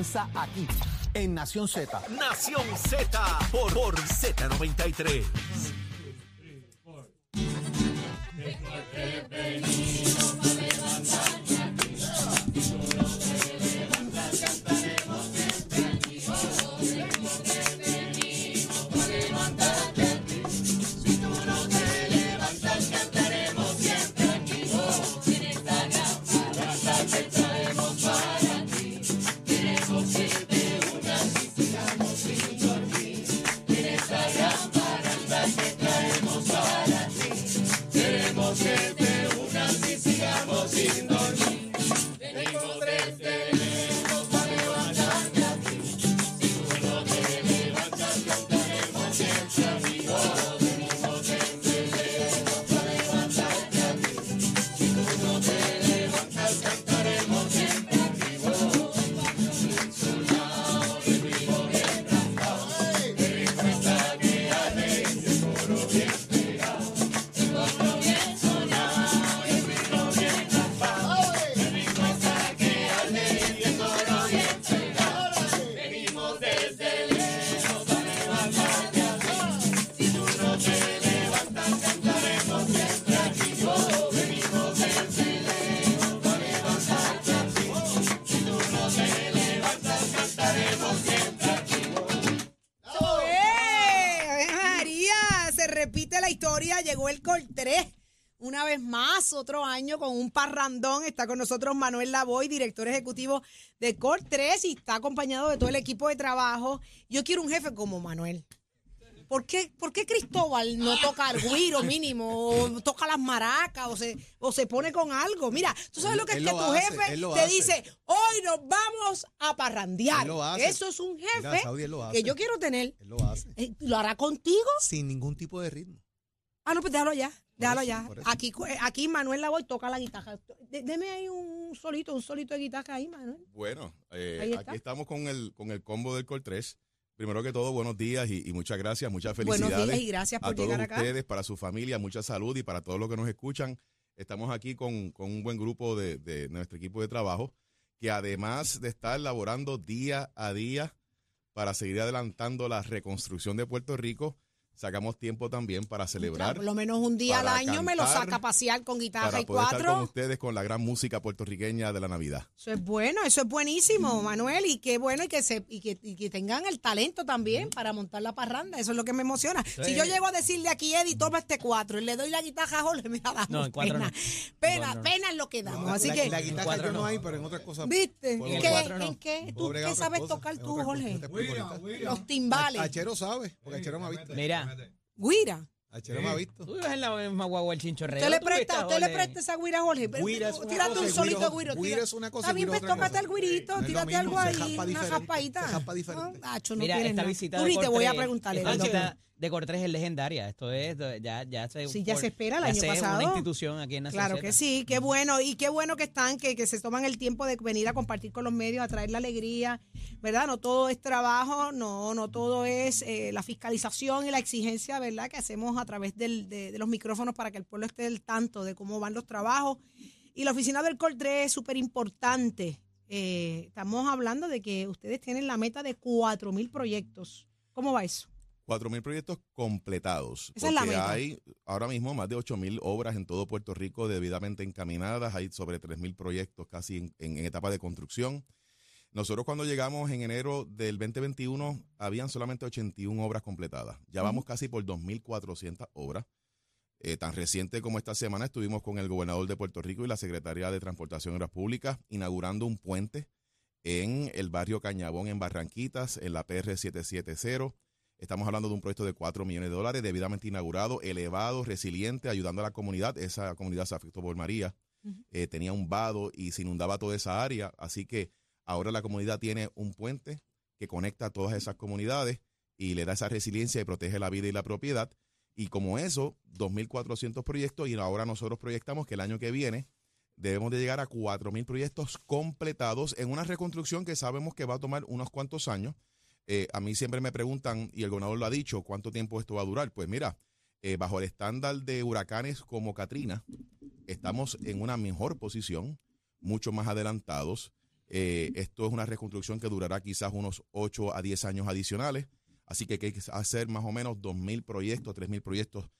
aquí en Nación Z. Nación Z por, por Z93. Más, otro año con un parrandón. Está con nosotros Manuel Lavoy, director ejecutivo de Col 3 y está acompañado de todo el equipo de trabajo. Yo quiero un jefe como Manuel. ¿Por qué, por qué Cristóbal no toca el guiro mínimo, o toca las maracas, o se, o se pone con algo? Mira, tú sabes lo que es que tu hace, jefe te hace. dice, hoy nos vamos a parrandear. Eso es un Mira, jefe Saudi, que yo quiero tener. Él lo hace. Eh, ¿Lo hará contigo? Sin ningún tipo de ritmo. Ah, no, pues déjalo ya. Déjalo ya. por eso. Aquí, eh, aquí Manuel Lavoy toca la guitarra. De- deme ahí un solito, un solito de guitarra ahí, Manuel. Bueno, eh, aquí estamos con el, con el combo del Col 3. Primero que todo, buenos días y, y muchas gracias, muchas Buenos felicidades. días y gracias a por todos llegar acá. ustedes, para su familia, mucha salud y para todos los que nos escuchan. Estamos aquí con, con un buen grupo de, de nuestro equipo de trabajo que además de estar laborando día a día para seguir adelantando la reconstrucción de Puerto Rico, sacamos tiempo también para celebrar. Por lo menos un día al año me lo saca a pasear con guitarra para y poder estar con cuatro. ustedes con la gran música puertorriqueña de la Navidad. Eso es bueno, eso es buenísimo, Manuel. Y qué bueno y que, se, y que, y que tengan el talento también para montar la parranda. Eso es lo que me emociona. Si yo llego a decirle aquí, Eddie, toma este cuatro y le doy la guitarra a Jorge, me da damos No, en cuatro pena. no. Pena, cuatro no. pena es lo que damos. Así la, que, la guitarra cuatro yo no hay, pero en otras cosas. ¿viste? ¿En qué? cuatro. ¿En qué? ¿Tú qué sabes tocar tú, Jorge? Los timbales. Achero sabe, porque Achero me ha visto. Mira, Guira. Achero me ha visto. tú vives en la misma guagua el chinchorreo. Usted le ¿Tú presta, usted le presta esa guira a Jorge. Guira es una Tírate cosa un solito guiro- tira- es una cosa pues es otra tócate el guirito, tírate algo ahí, una jaspadita. se japa diferente. Ah, Acho, no Mira, esta nada. visita Tú ni te voy a preguntarle. De Cortés es legendaria. Esto es, ya, ya se... Sí, ya se espera el ya año se es pasado. una institución aquí en Nación Claro que sí, qué bueno. Y qué bueno que están, que, que se toman el tiempo de venir a compartir con los medios, a traer la alegría, ¿verdad? No todo es trabajo, no, no todo es eh, la fiscalización y la exigencia, ¿verdad? Que hacemos a través del- de, de los micrófonos para que el pueblo esté al tanto de cómo van los trabajos. Y la oficina del Coltré es súper importante. Eh, estamos hablando de que ustedes tienen la meta de cuatro mil proyectos. ¿Cómo va eso? Cuatro mil proyectos completados. Esa es la porque meta. hay ahora mismo más de ocho mil obras en todo Puerto Rico debidamente encaminadas. Hay sobre tres mil proyectos casi en, en etapa de construcción. Nosotros cuando llegamos en enero del 2021 habían solamente 81 obras completadas. Ya vamos casi por 2.400 obras. Eh, tan reciente como esta semana estuvimos con el gobernador de Puerto Rico y la Secretaría de Transportación y Obras Públicas inaugurando un puente en el barrio Cañabón en Barranquitas, en la PR 770. Estamos hablando de un proyecto de 4 millones de dólares, debidamente inaugurado, elevado, resiliente, ayudando a la comunidad. Esa comunidad se afectó por María. Eh, tenía un vado y se inundaba toda esa área. Así que ahora la comunidad tiene un puente que conecta a todas esas comunidades y le da esa resiliencia y protege la vida y la propiedad. Y como eso, 2.400 proyectos y ahora nosotros proyectamos que el año que viene debemos de llegar a 4.000 proyectos completados en una reconstrucción que sabemos que va a tomar unos cuantos años. Eh, a mí siempre me preguntan, y el gobernador lo ha dicho, ¿cuánto tiempo esto va a durar? Pues mira, eh, bajo el estándar de huracanes como Katrina, estamos en una mejor posición, mucho más adelantados. Eh, esto es una reconstrucción que durará quizás unos 8 a 10 años adicionales, así que hay que hacer más o menos 2.000 proyectos, 3.000 proyectos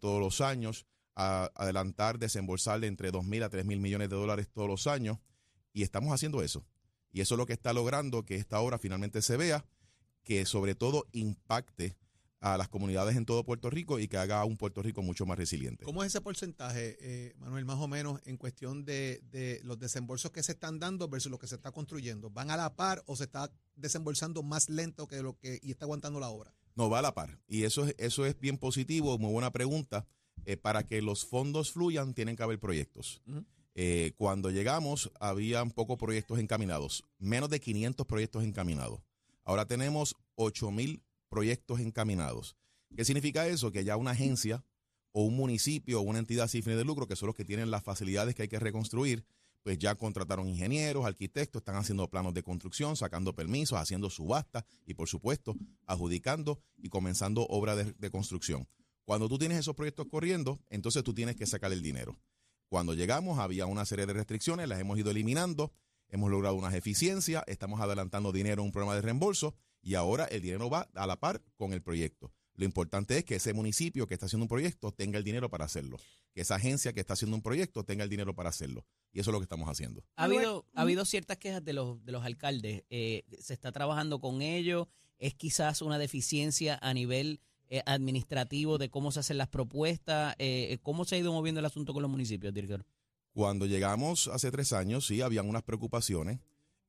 todos los años, a- adelantar, desembolsarle entre 2.000 a 3.000 millones de dólares todos los años, y estamos haciendo eso. Y eso es lo que está logrando que esta obra finalmente se vea, que sobre todo impacte a las comunidades en todo Puerto Rico y que haga a un Puerto Rico mucho más resiliente. ¿Cómo es ese porcentaje, eh, Manuel, más o menos en cuestión de, de los desembolsos que se están dando versus lo que se está construyendo? ¿Van a la par o se está desembolsando más lento que lo que y está aguantando la obra? No, va a la par. Y eso es, eso es bien positivo, muy buena pregunta. Eh, para que los fondos fluyan, tienen que haber proyectos. Eh, cuando llegamos, habían pocos proyectos encaminados, menos de 500 proyectos encaminados. Ahora tenemos 8.000 proyectos encaminados. ¿Qué significa eso? Que ya una agencia o un municipio o una entidad sin fines de lucro, que son los que tienen las facilidades que hay que reconstruir, pues ya contrataron ingenieros, arquitectos, están haciendo planos de construcción, sacando permisos, haciendo subastas y, por supuesto, adjudicando y comenzando obra de, de construcción. Cuando tú tienes esos proyectos corriendo, entonces tú tienes que sacar el dinero. Cuando llegamos había una serie de restricciones, las hemos ido eliminando, hemos logrado unas eficiencias, estamos adelantando dinero en un programa de reembolso y ahora el dinero va a la par con el proyecto. Lo importante es que ese municipio que está haciendo un proyecto tenga el dinero para hacerlo, que esa agencia que está haciendo un proyecto tenga el dinero para hacerlo. Y eso es lo que estamos haciendo. Ha habido, ha habido ciertas quejas de los, de los alcaldes. Eh, ¿Se está trabajando con ellos? ¿Es quizás una deficiencia a nivel eh, administrativo de cómo se hacen las propuestas? Eh, ¿Cómo se ha ido moviendo el asunto con los municipios, director? Cuando llegamos hace tres años, sí, habían unas preocupaciones,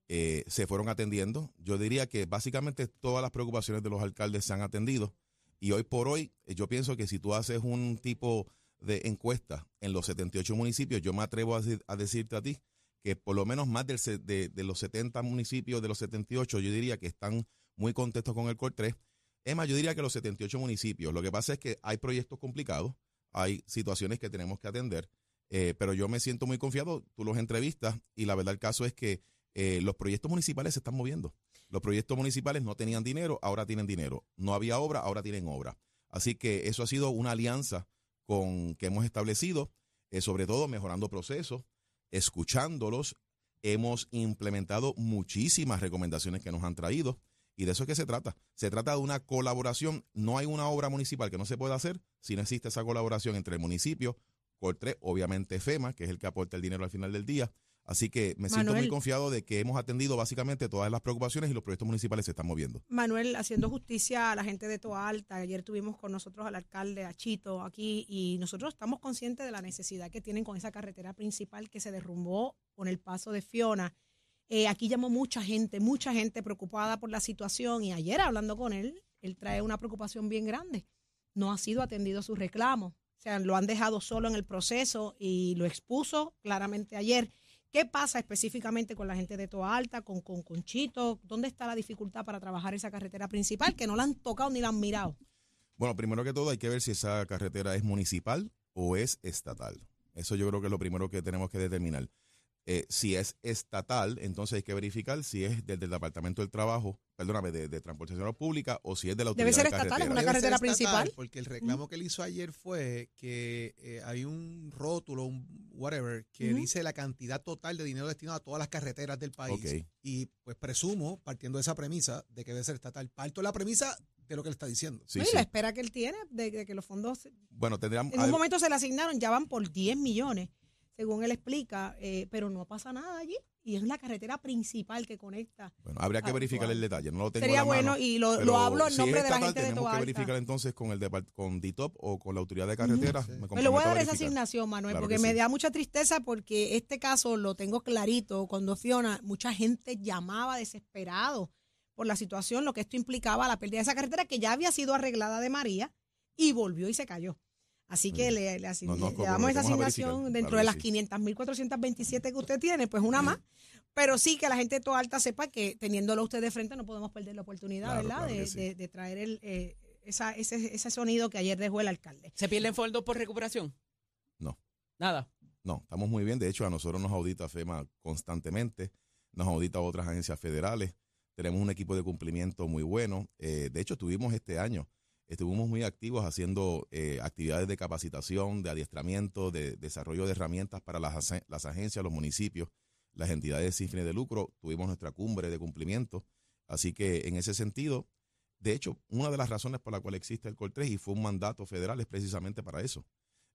eh, se fueron atendiendo. Yo diría que básicamente todas las preocupaciones de los alcaldes se han atendido. Y hoy por hoy, eh, yo pienso que si tú haces un tipo de encuesta en los 78 municipios, yo me atrevo a, decir- a decirte a ti que por lo menos más del de los 70 municipios de los 78, yo diría que están muy contentos con el COR 3. Es más, yo diría que los 78 municipios. Lo que pasa es que hay proyectos complicados, hay situaciones que tenemos que atender. Eh, pero yo me siento muy confiado, tú los entrevistas y la verdad el caso es que eh, los proyectos municipales se están moviendo. Los proyectos municipales no tenían dinero, ahora tienen dinero. No había obra, ahora tienen obra. Así que eso ha sido una alianza con que hemos establecido, eh, sobre todo mejorando procesos, escuchándolos. Hemos implementado muchísimas recomendaciones que nos han traído y de eso es que se trata. Se trata de una colaboración. No hay una obra municipal que no se pueda hacer si no existe esa colaboración entre el municipio, Cortre, obviamente FEMA, que es el que aporta el dinero al final del día. Así que me siento muy confiado de que hemos atendido básicamente todas las preocupaciones y los proyectos municipales se están moviendo. Manuel, haciendo justicia a la gente de Toa Alta, ayer tuvimos con nosotros al alcalde, a Chito, aquí, y nosotros estamos conscientes de la necesidad que tienen con esa carretera principal que se derrumbó con el paso de Fiona. Eh, aquí llamó mucha gente, mucha gente preocupada por la situación, y ayer hablando con él, él trae una preocupación bien grande. No ha sido atendido su reclamo. Sea, lo han dejado solo en el proceso y lo expuso claramente ayer. ¿Qué pasa específicamente con la gente de Toa Alta, con, con, con Chito? ¿Dónde está la dificultad para trabajar esa carretera principal que no la han tocado ni la han mirado? Bueno, primero que todo hay que ver si esa carretera es municipal o es estatal. Eso yo creo que es lo primero que tenemos que determinar. Eh, si es estatal, entonces hay que verificar si es desde el Departamento del Trabajo, perdóname, de, de Transportación Pública o si es de la Debe Autoridad ser de estatal, es una Debe ser carretera estatal, principal. Porque el reclamo que él hizo ayer fue que eh, hay un rótulo, un whatever, que dice la cantidad total de dinero destinado a todas las carreteras del país. Y pues presumo, partiendo de esa premisa, de que debe ser estatal. Parto de la premisa de lo que él está diciendo. Sí, No, y sí. la espera que él tiene de, de que los fondos Bueno, tendríamos... en un momento se le asignaron, ya van por 10 millones, según él explica, eh, pero no pasa nada allí. Y es la carretera principal que conecta. Bueno, habría que verificar el detalle. No lo tengo Sería en la mano, bueno y lo, lo hablo en si nombre de la gente de tenemos Toa que Alta. verificar entonces con el con DITOP o con la autoridad de carreteras. Me, Me lo voy a dar esa asignación, Manuel, Claro porque que me sí. da mucha tristeza porque este caso lo tengo clarito. Cuando Fiona, mucha gente llamaba desesperado por la situación, lo que esto implicaba la pérdida de esa carretera que ya había sido arreglada de María y volvió y se cayó. Así que Muy le, le asign- le damos esa asignación dentro claro de las sí. 500.427 que usted tiene, pues una más. Pero sí que la gente de toda alta sepa que teniéndolo usted de frente no podemos perder la oportunidad, Claro, ¿verdad? claro de, sí. de- de traer el, eh, esa, ese, ese sonido que ayer dejó el alcalde. ¿Se pierden fondos por recuperación? No. Nada. No, estamos muy bien. De hecho, a nosotros nos audita FEMA constantemente, nos audita otras agencias federales. Tenemos un equipo de cumplimiento muy bueno. Eh, de hecho, estuvimos este año, estuvimos muy activos haciendo eh, actividades de capacitación, de adiestramiento, de desarrollo de herramientas para las, las agencias, los municipios. las entidades sin fines de lucro, tuvimos nuestra cumbre de cumplimiento. Así que en ese sentido, de hecho, una de las razones por la cual existe el COL3 y fue un mandato federal es precisamente para eso.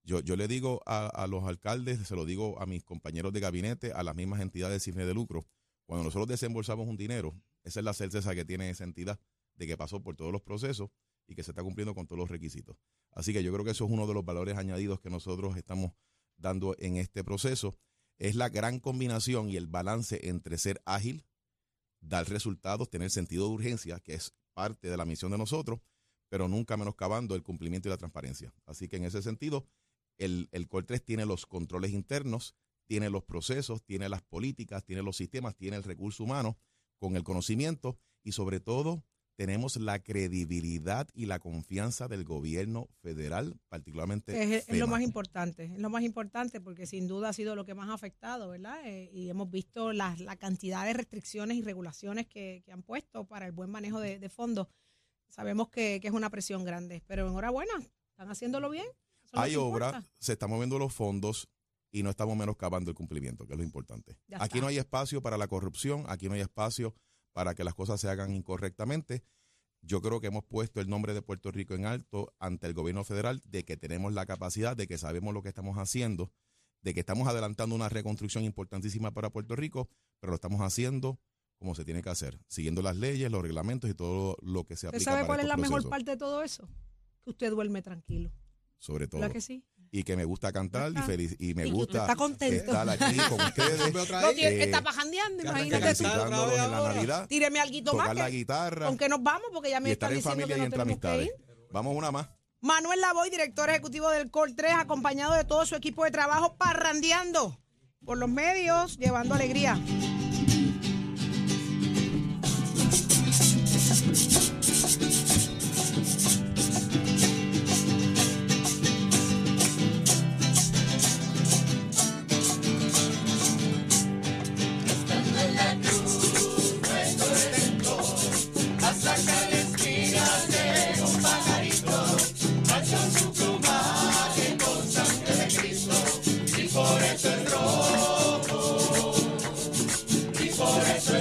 Yo, yo le digo a, a los alcaldes, se lo digo a mis compañeros de gabinete, a las mismas entidades sin fines de lucro, cuando nosotros desembolsamos un dinero, esa es la certeza que tiene esa entidad de que pasó por todos los procesos y que se está cumpliendo con todos los requisitos. Así que yo creo que eso es uno de los valores añadidos que nosotros estamos dando en este proceso. Es la gran combinación y el balance entre ser ágil, dar resultados, tener sentido de urgencia, que es parte de la misión de nosotros, pero nunca menoscabando el cumplimiento y la transparencia. Así que en ese sentido, el, el COL 3 tiene los controles internos, tiene los procesos, tiene las políticas, tiene los sistemas, tiene el recurso humano con el conocimiento y sobre todo tenemos la credibilidad y la confianza del gobierno federal, particularmente. Es, es lo más importante, es lo más importante porque sin duda ha sido lo que más ha afectado, ¿verdad? Eh, y hemos visto la, la, cantidad de restricciones y regulaciones que, que han puesto para el buen manejo de, de fondos. Sabemos que, que, es una presión grande, pero enhorabuena, están haciéndolo bien. Hay obra, se están moviendo los fondos, y no estamos menoscabando el cumplimiento, que es lo importante. Ya aquí está. no hay espacio para la corrupción, aquí no hay espacio para que las cosas se hagan incorrectamente. Yo creo que hemos puesto el nombre de Puerto Rico en alto ante el gobierno federal de que tenemos la capacidad, de que sabemos lo que estamos haciendo, de que estamos adelantando una reconstrucción importantísima para Puerto Rico, pero lo estamos haciendo como se tiene que hacer, siguiendo las leyes, los reglamentos y todo lo que se ¿Usted aplica sabe para cuál es la mejor parte de todo eso? Que usted duerme tranquilo. Sobre todo. ¿Verdad que sí? Y que me gusta cantar y, feliz, y me que gusta está contento. estar aquí con ustedes. No, tiene- eh, está pajandeando, que imagínate tú. en la. Navidad, Tíreme algo más. tocar la que- guitarra Aunque nos vamos, porque ya me y estar en diciendo familia que y no entre tenemos que amistades. ir. Vamos una más. Manuel Lavoy, director ejecutivo del COL 3, acompañado de todo su equipo de trabajo, parrandeando por los medios, llevando alegría. Es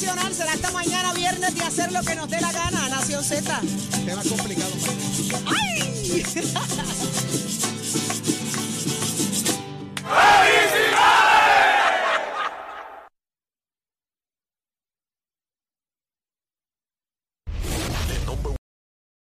Nacional hasta mañana viernes y hacer lo que nos dé la gana, Nación Z. Te va complicado, pues.